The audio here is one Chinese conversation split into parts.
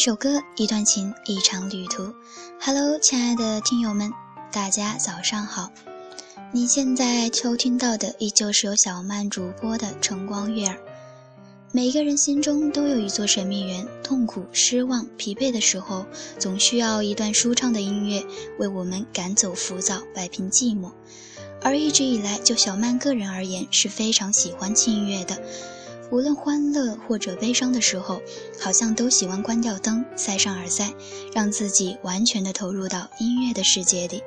一首歌，一段情，一场旅途。Hello，亲爱的听友们，大家早上好。你现在收听到的依旧是由小曼主播的晨光悦耳。每个人心中都有一座神秘园，痛苦、失望、疲惫的时候，总需要一段舒畅的音乐为我们赶走浮躁，摆平寂寞。而一直以来，就小曼个人而言，是非常喜欢轻音乐的。无论欢乐或者悲伤的时候，好像都喜欢关掉灯，塞上耳塞，让自己完全的投入到音乐的世界里。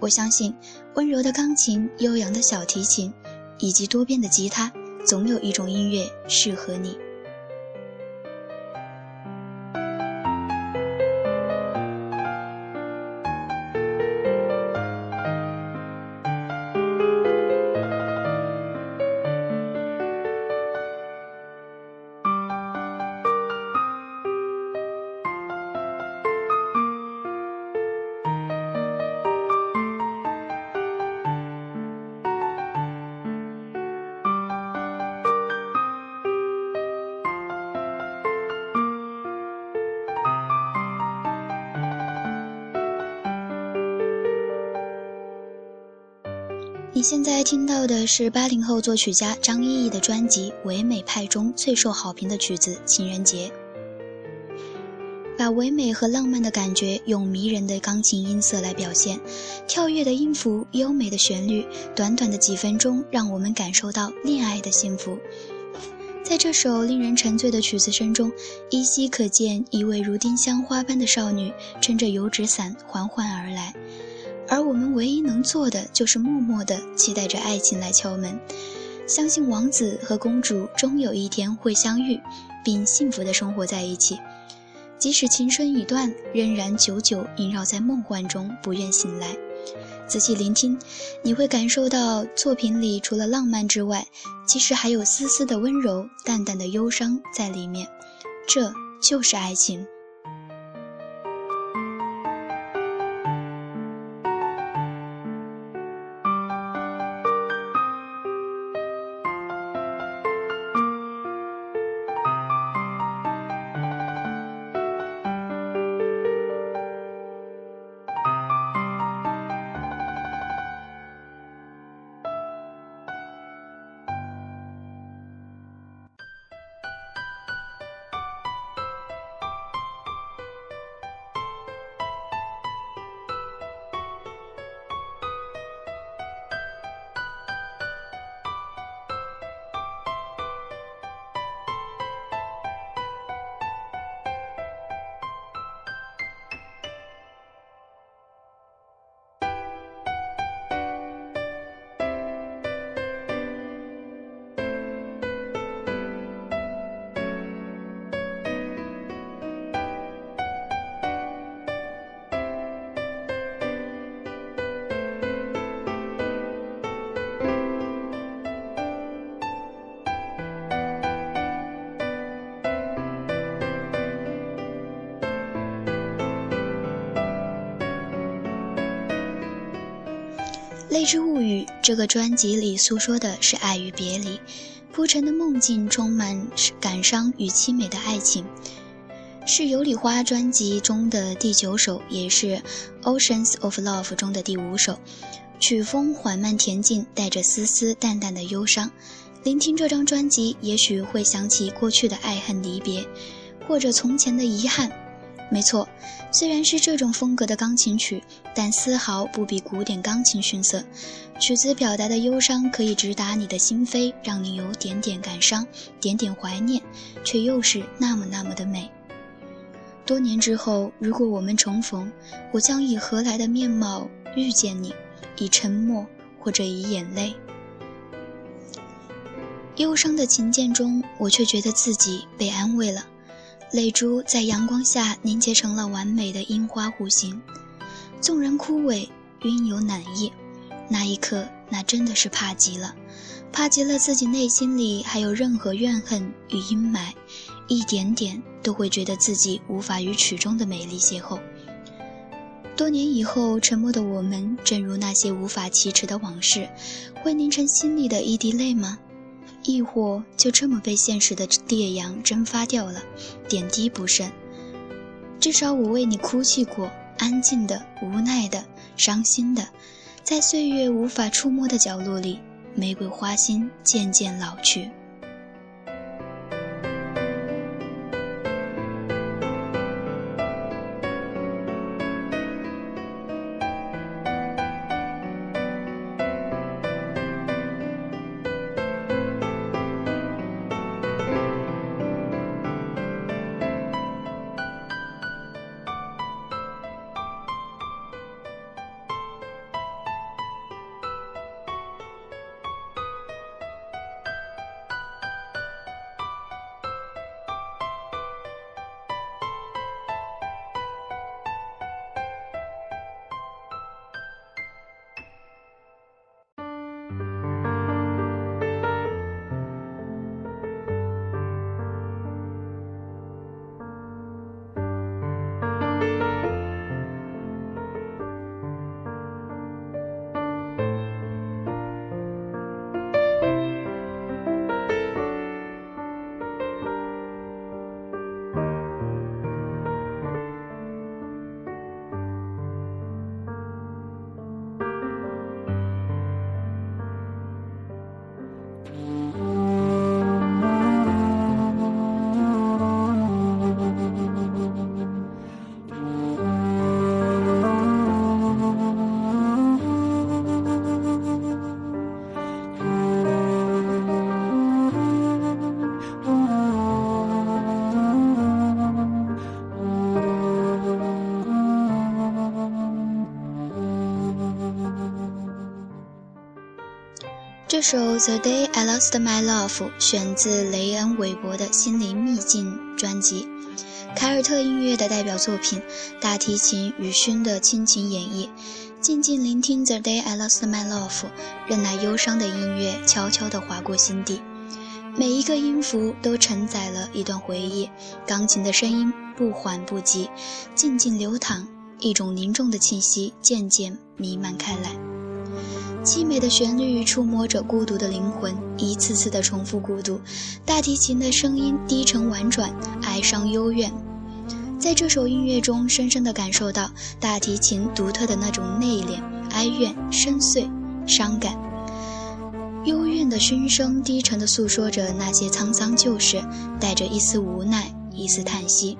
我相信，温柔的钢琴、悠扬的小提琴，以及多变的吉他，总有一种音乐适合你。你现在听到的是八零后作曲家张依依的专辑《唯美派》中最受好评的曲子《情人节》，把唯美和浪漫的感觉用迷人的钢琴音色来表现，跳跃的音符、优美的旋律，短短的几分钟让我们感受到恋爱的幸福。在这首令人沉醉的曲子声中，依稀可见一位如丁香花般的少女撑着油纸伞缓缓而来。而我们唯一能做的，就是默默地期待着爱情来敲门，相信王子和公主终有一天会相遇，并幸福的生活在一起。即使青春已断，仍然久久萦绕在梦幻中，不愿醒来。仔细聆听，你会感受到作品里除了浪漫之外，其实还有丝丝的温柔、淡淡的忧伤在里面。这就是爱情。《泪之物语》这个专辑里诉说的是爱与别离，铺陈的梦境充满感伤与凄美的爱情，是《尤里花》专辑中的第九首，也是《Oceans of Love》中的第五首。曲风缓慢恬静，带着丝丝淡淡的忧伤。聆听这张专辑，也许会想起过去的爱恨离别，或者从前的遗憾。没错，虽然是这种风格的钢琴曲，但丝毫不比古典钢琴逊色。曲子表达的忧伤可以直达你的心扉，让你有点点感伤，点点怀念，却又是那么那么的美。多年之后，如果我们重逢，我将以何来的面貌遇见你？以沉默，或者以眼泪？忧伤的琴键中，我却觉得自己被安慰了。泪珠在阳光下凝结成了完美的樱花弧形，纵然枯萎，晕有难意。那一刻，那真的是怕极了，怕极了自己内心里还有任何怨恨与阴霾，一点点都会觉得自己无法与曲中的美丽邂逅。多年以后，沉默的我们，正如那些无法启齿的往事，会凝成心里的一滴泪吗？亦或就这么被现实的烈阳蒸发掉了，点滴不剩，至少我为你哭泣过，安静的、无奈的、伤心的，在岁月无法触摸的角落里，玫瑰花心渐渐老去。这首《The Day I Lost My Love》选自雷恩·韦伯的《心灵秘境》专辑，凯尔特音乐的代表作品，大提琴与勋的亲情演绎。静静聆听《The Day I Lost My Love》，任那忧伤的音乐悄悄地划过心底，每一个音符都承载了一段回忆。钢琴的声音不缓不急，静静流淌，一种凝重的气息渐渐弥漫开来。凄美的旋律触摸着孤独的灵魂，一次次的重复孤独。大提琴的声音低沉婉转，哀伤幽怨。在这首音乐中，深深地感受到大提琴独特的那种内敛、哀怨、深邃、伤感。幽怨的熏声，低沉地诉说着那些沧桑旧事，带着一丝无奈，一丝叹息。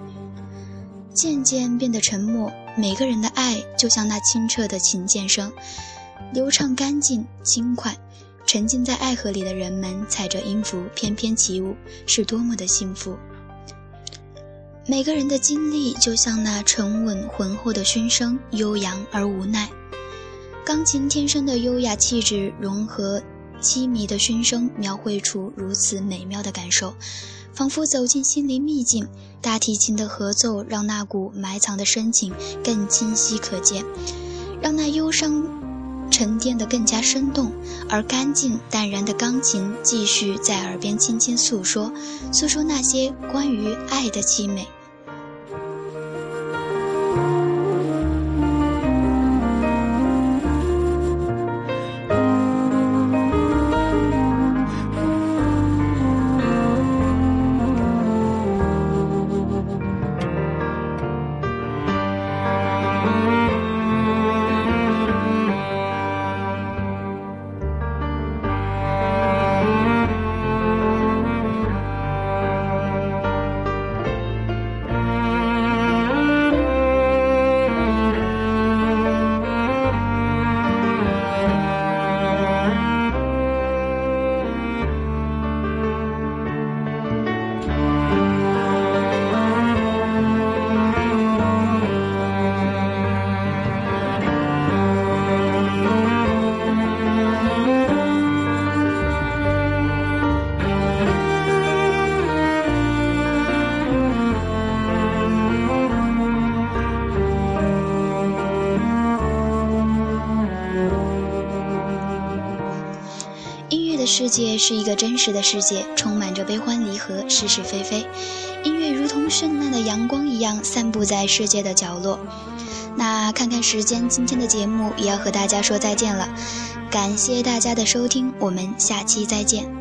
渐渐变得沉默。每个人的爱，就像那清澈的琴键声。流畅、干净、轻快，沉浸在爱河里的人们踩着音符翩翩起舞，是多么的幸福。每个人的经历就像那沉稳浑厚的熏声，悠扬而无奈。钢琴天生的优雅气质融合凄迷的熏声，描绘出如此美妙的感受，仿佛走进心灵秘境。大提琴的合奏让那股埋藏的深情更清晰可见，让那忧伤。沉淀得更加生动，而干净淡然的钢琴继续在耳边轻轻诉说，诉说那些关于爱的凄美。Bye. 世界是一个真实的世界，充满着悲欢离合、是是非非。音乐如同绚烂的阳光一样，散布在世界的角落。那看看时间，今天的节目也要和大家说再见了。感谢大家的收听，我们下期再见。